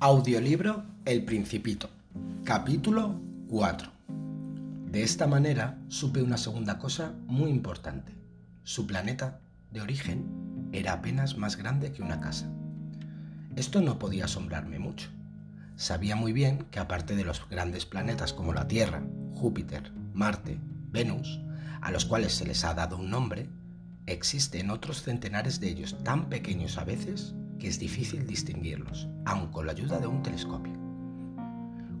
Audiolibro El Principito, capítulo 4. De esta manera supe una segunda cosa muy importante. Su planeta, de origen, era apenas más grande que una casa. Esto no podía asombrarme mucho. Sabía muy bien que aparte de los grandes planetas como la Tierra, Júpiter, Marte, Venus, a los cuales se les ha dado un nombre, existen otros centenares de ellos tan pequeños a veces que es difícil distinguirlos, aun con la ayuda de un telescopio.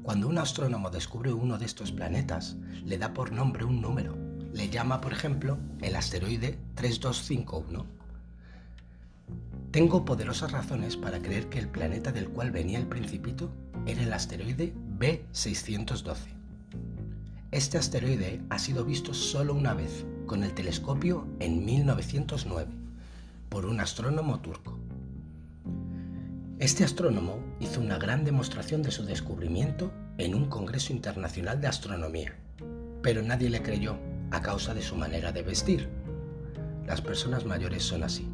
Cuando un astrónomo descubre uno de estos planetas, le da por nombre un número. Le llama, por ejemplo, el asteroide 3251. Tengo poderosas razones para creer que el planeta del cual venía el principito era el asteroide B612. Este asteroide ha sido visto solo una vez, con el telescopio en 1909, por un astrónomo turco. Este astrónomo hizo una gran demostración de su descubrimiento en un Congreso Internacional de Astronomía, pero nadie le creyó a causa de su manera de vestir. Las personas mayores son así.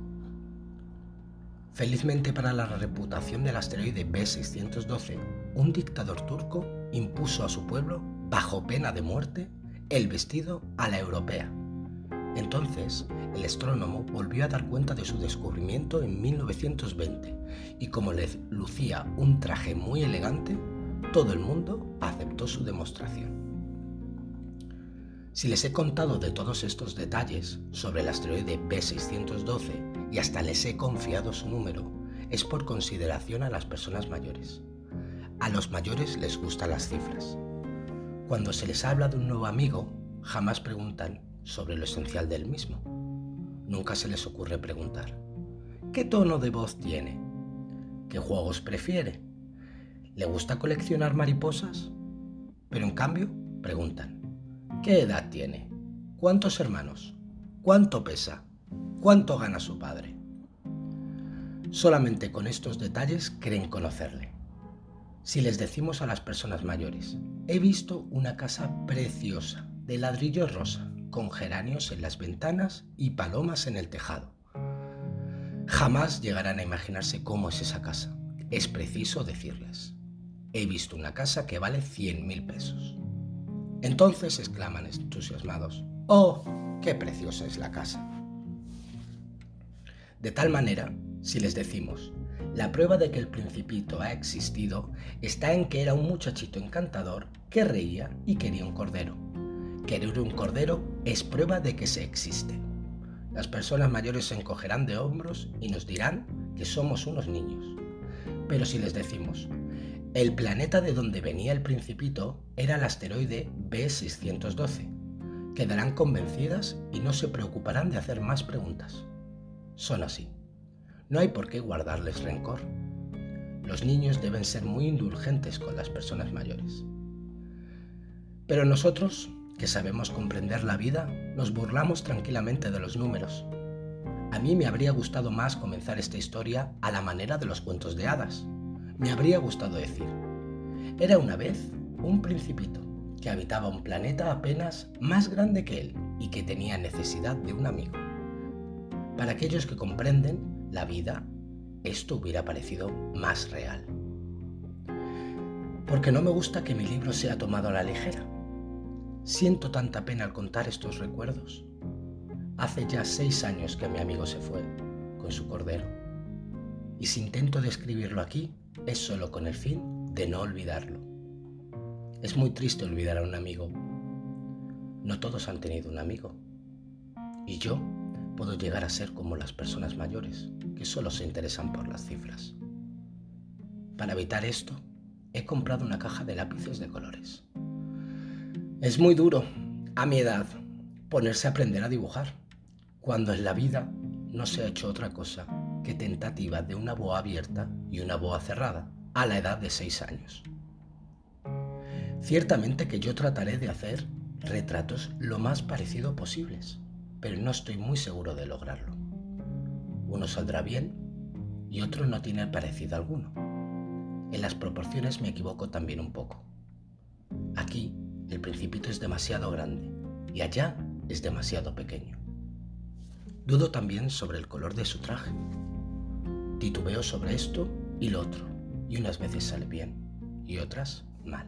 Felizmente para la reputación del asteroide B612, un dictador turco impuso a su pueblo, bajo pena de muerte, el vestido a la europea. Entonces, el astrónomo volvió a dar cuenta de su descubrimiento en 1920 y como le lucía un traje muy elegante, todo el mundo aceptó su demostración. Si les he contado de todos estos detalles sobre el asteroide B612 y hasta les he confiado su número, es por consideración a las personas mayores. A los mayores les gustan las cifras. Cuando se les habla de un nuevo amigo, jamás preguntan sobre lo esencial del mismo. Nunca se les ocurre preguntar, ¿qué tono de voz tiene? ¿Qué juegos prefiere? ¿Le gusta coleccionar mariposas? Pero en cambio, preguntan, ¿qué edad tiene? ¿Cuántos hermanos? ¿Cuánto pesa? ¿Cuánto gana su padre? Solamente con estos detalles creen conocerle. Si les decimos a las personas mayores, he visto una casa preciosa, de ladrillo rosa, con geranios en las ventanas y palomas en el tejado. Jamás llegarán a imaginarse cómo es esa casa. Es preciso decirles. He visto una casa que vale 100 mil pesos. Entonces exclaman entusiasmados, ¡Oh, qué preciosa es la casa! De tal manera, si les decimos, la prueba de que el principito ha existido está en que era un muchachito encantador que reía y quería un cordero Querer un cordero es prueba de que se existe. Las personas mayores se encogerán de hombros y nos dirán que somos unos niños. Pero si les decimos, el planeta de donde venía el principito era el asteroide B612, quedarán convencidas y no se preocuparán de hacer más preguntas. Son así. No hay por qué guardarles rencor. Los niños deben ser muy indulgentes con las personas mayores. Pero nosotros que sabemos comprender la vida, nos burlamos tranquilamente de los números. A mí me habría gustado más comenzar esta historia a la manera de los cuentos de hadas. Me habría gustado decir, era una vez un principito que habitaba un planeta apenas más grande que él y que tenía necesidad de un amigo. Para aquellos que comprenden la vida, esto hubiera parecido más real. Porque no me gusta que mi libro sea tomado a la ligera Siento tanta pena al contar estos recuerdos. Hace ya seis años que mi amigo se fue con su cordero. Y si intento describirlo aquí, es solo con el fin de no olvidarlo. Es muy triste olvidar a un amigo. No todos han tenido un amigo. Y yo puedo llegar a ser como las personas mayores, que solo se interesan por las cifras. Para evitar esto, he comprado una caja de lápices de colores. Es muy duro, a mi edad, ponerse a aprender a dibujar, cuando en la vida no se ha hecho otra cosa que tentativa de una boa abierta y una boa cerrada, a la edad de seis años. Ciertamente que yo trataré de hacer retratos lo más parecido posibles, pero no estoy muy seguro de lograrlo. Uno saldrá bien y otro no tiene parecido alguno. En las proporciones me equivoco también un poco. Aquí el principito es demasiado grande y allá es demasiado pequeño. Dudo también sobre el color de su traje. Titubeo sobre esto y lo otro, y unas veces sale bien y otras mal.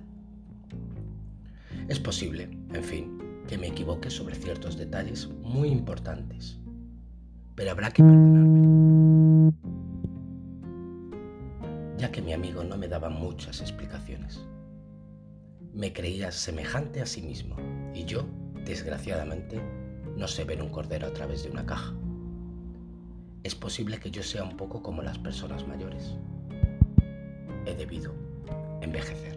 Es posible, en fin, que me equivoque sobre ciertos detalles muy importantes, pero habrá que perdonarme, ya que mi amigo no me daba muchas explicaciones. Me creía semejante a sí mismo y yo, desgraciadamente, no sé ver un cordero a través de una caja. Es posible que yo sea un poco como las personas mayores. He debido envejecer.